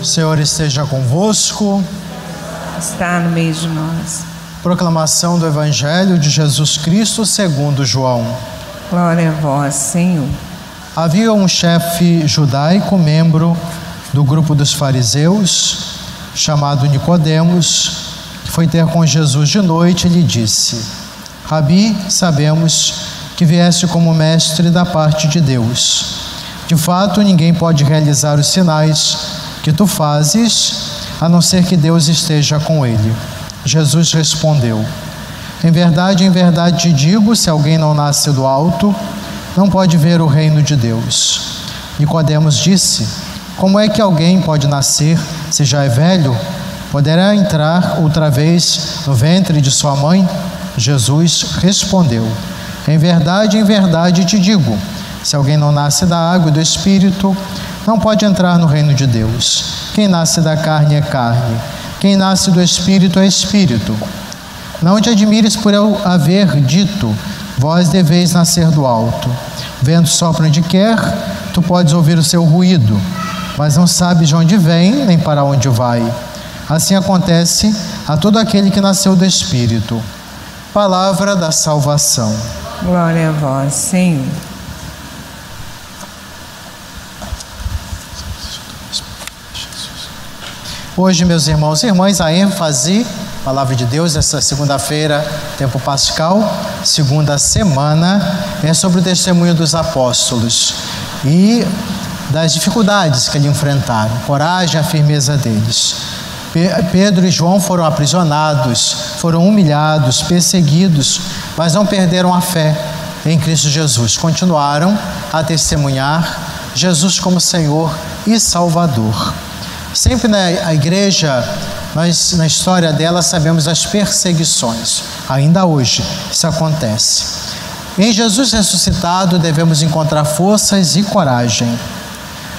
O Senhor esteja convosco. Está no meio de nós. Proclamação do Evangelho de Jesus Cristo segundo João. Glória a vós, Senhor. Havia um chefe judaico, membro do grupo dos fariseus, chamado Nicodemos, que foi ter com Jesus de noite e lhe disse: Rabi, sabemos que vieste como mestre da parte de Deus. De fato, ninguém pode realizar os sinais que tu fazes, a não ser que Deus esteja com ele. Jesus respondeu: Em verdade, em verdade te digo, se alguém não nasce do alto, não pode ver o reino de Deus. Nicodemos disse: Como é que alguém pode nascer se já é velho? Poderá entrar outra vez no ventre de sua mãe? Jesus respondeu: Em verdade, em verdade te digo, se alguém não nasce da água e do espírito, não pode entrar no reino de Deus. Quem nasce da carne é carne, quem nasce do espírito é espírito. Não te admires por eu haver dito, vós deveis nascer do alto. Vento sopra onde quer, tu podes ouvir o seu ruído, mas não sabes de onde vem nem para onde vai. Assim acontece a todo aquele que nasceu do espírito. Palavra da salvação. Glória a vós, Senhor. Hoje, meus irmãos e irmãs, a ênfase, palavra de Deus, essa segunda-feira, tempo pascal, segunda semana, é sobre o testemunho dos apóstolos e das dificuldades que eles enfrentaram, coragem, a firmeza deles. Pedro e João foram aprisionados, foram humilhados, perseguidos, mas não perderam a fé em Cristo Jesus. Continuaram a testemunhar Jesus como Senhor e Salvador. Sempre na igreja, nós na história dela sabemos as perseguições. Ainda hoje isso acontece. Em Jesus ressuscitado devemos encontrar forças e coragem.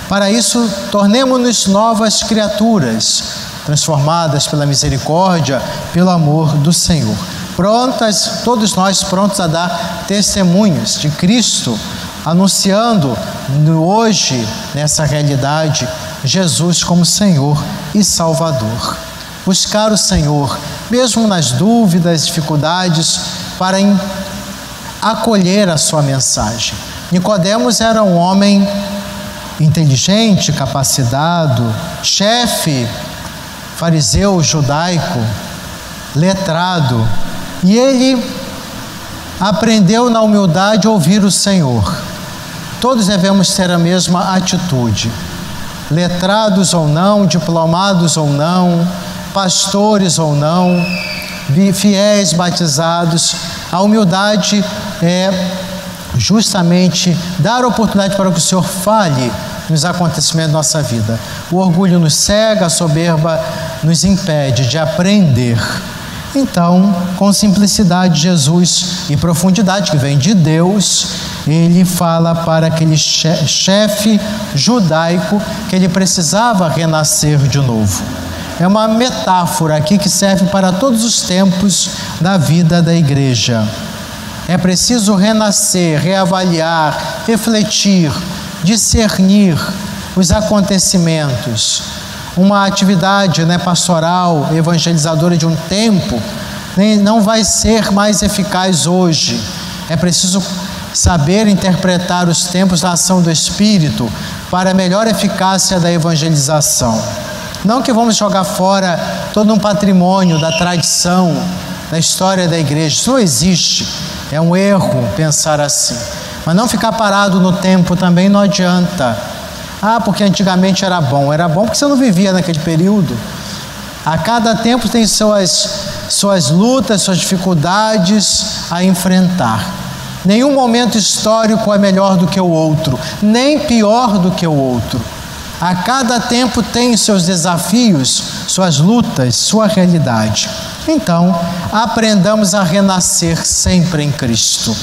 Para isso, tornemos-nos novas criaturas, transformadas pela misericórdia, pelo amor do Senhor. Prontas, todos nós prontos a dar testemunhos de Cristo, anunciando hoje, nessa realidade, Jesus como Senhor e Salvador. Buscar o Senhor, mesmo nas dúvidas, dificuldades, para acolher a sua mensagem. Nicodemos era um homem inteligente, capacitado, chefe fariseu judaico, letrado, e ele aprendeu na humildade a ouvir o Senhor. Todos devemos ter a mesma atitude, letrados ou não, diplomados ou não, pastores ou não, fiéis batizados. A humildade é justamente dar oportunidade para que o Senhor fale nos acontecimentos da nossa vida. O orgulho nos cega, a soberba nos impede de aprender. Então, com simplicidade, Jesus e profundidade que vem de Deus, ele fala para aquele chefe judaico que ele precisava renascer de novo. É uma metáfora aqui que serve para todos os tempos da vida da igreja. É preciso renascer, reavaliar, refletir, discernir os acontecimentos. Uma atividade né, pastoral, evangelizadora de um tempo, não vai ser mais eficaz hoje. É preciso saber interpretar os tempos da ação do Espírito para a melhor eficácia da evangelização. Não que vamos jogar fora todo um patrimônio da tradição, da história da igreja. Isso não existe. É um erro pensar assim. Mas não ficar parado no tempo também não adianta. Ah, porque antigamente era bom. Era bom porque você não vivia naquele período. A cada tempo tem suas, suas lutas, suas dificuldades a enfrentar. Nenhum momento histórico é melhor do que o outro, nem pior do que o outro. A cada tempo tem seus desafios, suas lutas, sua realidade. Então, aprendamos a renascer sempre em Cristo.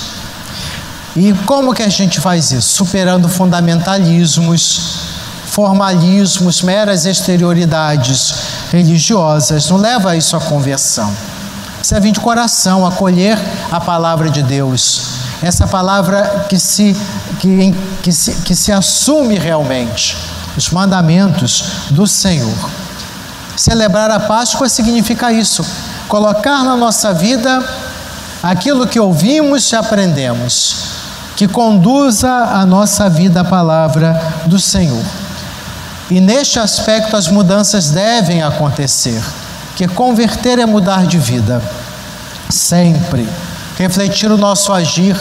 E como que a gente faz isso? Superando fundamentalismos, formalismos, meras exterioridades religiosas. Não leva isso à conversão. Precisa vir de coração, acolher a palavra de Deus. Essa palavra que se, que, que se, que se assume realmente. os mandamentos do Senhor. Celebrar a Páscoa significa isso, colocar na nossa vida aquilo que ouvimos e aprendemos, que conduza a nossa vida à palavra do Senhor. E neste aspecto as mudanças devem acontecer, que converter é mudar de vida, sempre. Refletir o nosso agir,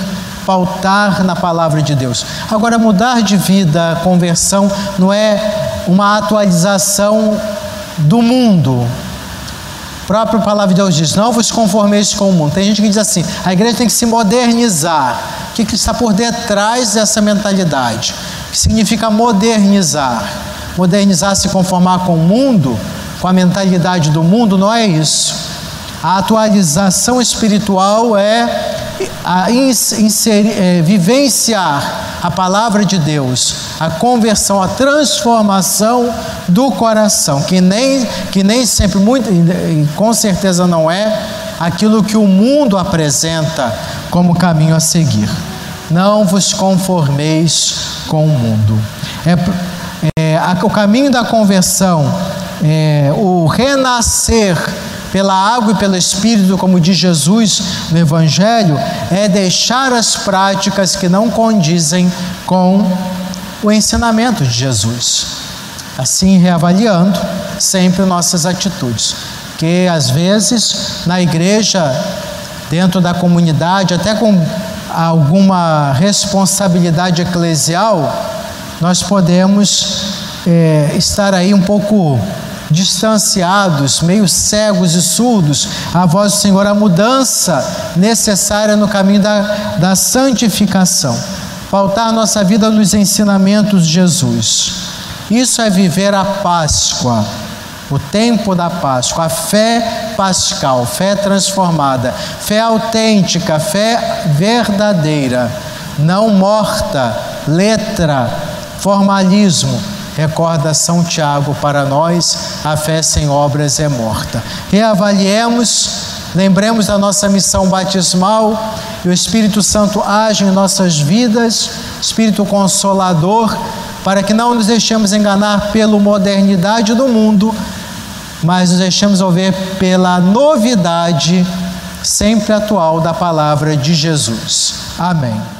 pautar na palavra de Deus. Agora, mudar de vida, conversão, não é uma atualização do mundo, a própria palavra de Deus diz: Não vos conformeis com o mundo. Tem gente que diz assim: a igreja tem que se modernizar. O que, que está por detrás dessa mentalidade? Que significa modernizar? Modernizar, se conformar com o mundo, com a mentalidade do mundo, não é isso. A atualização espiritual é a inserir, é, vivenciar a palavra de Deus, a conversão, a transformação do coração, que nem, que nem sempre, muito, com certeza não é aquilo que o mundo apresenta como caminho a seguir. Não vos conformeis com o mundo. É, é, o caminho da conversão, é, o renascer pela água e pelo Espírito, como diz Jesus no Evangelho, é deixar as práticas que não condizem com o ensinamento de Jesus. Assim, reavaliando sempre nossas atitudes, que às vezes na igreja, dentro da comunidade, até com alguma responsabilidade eclesial, nós podemos é, estar aí um pouco distanciados, meio cegos e surdos à voz do Senhor, a mudança necessária no caminho da, da santificação. Pautar nossa vida nos ensinamentos de Jesus. Isso é viver a Páscoa, o tempo da Páscoa, a fé pascal, fé transformada, fé autêntica, fé verdadeira, não morta, letra, formalismo Recorda São Tiago para nós: a fé sem obras é morta. Reavaliemos, lembremos da nossa missão batismal e o Espírito Santo age em nossas vidas, Espírito Consolador, para que não nos deixemos enganar pela modernidade do mundo, mas nos deixemos ouvir pela novidade sempre atual da palavra de Jesus. Amém.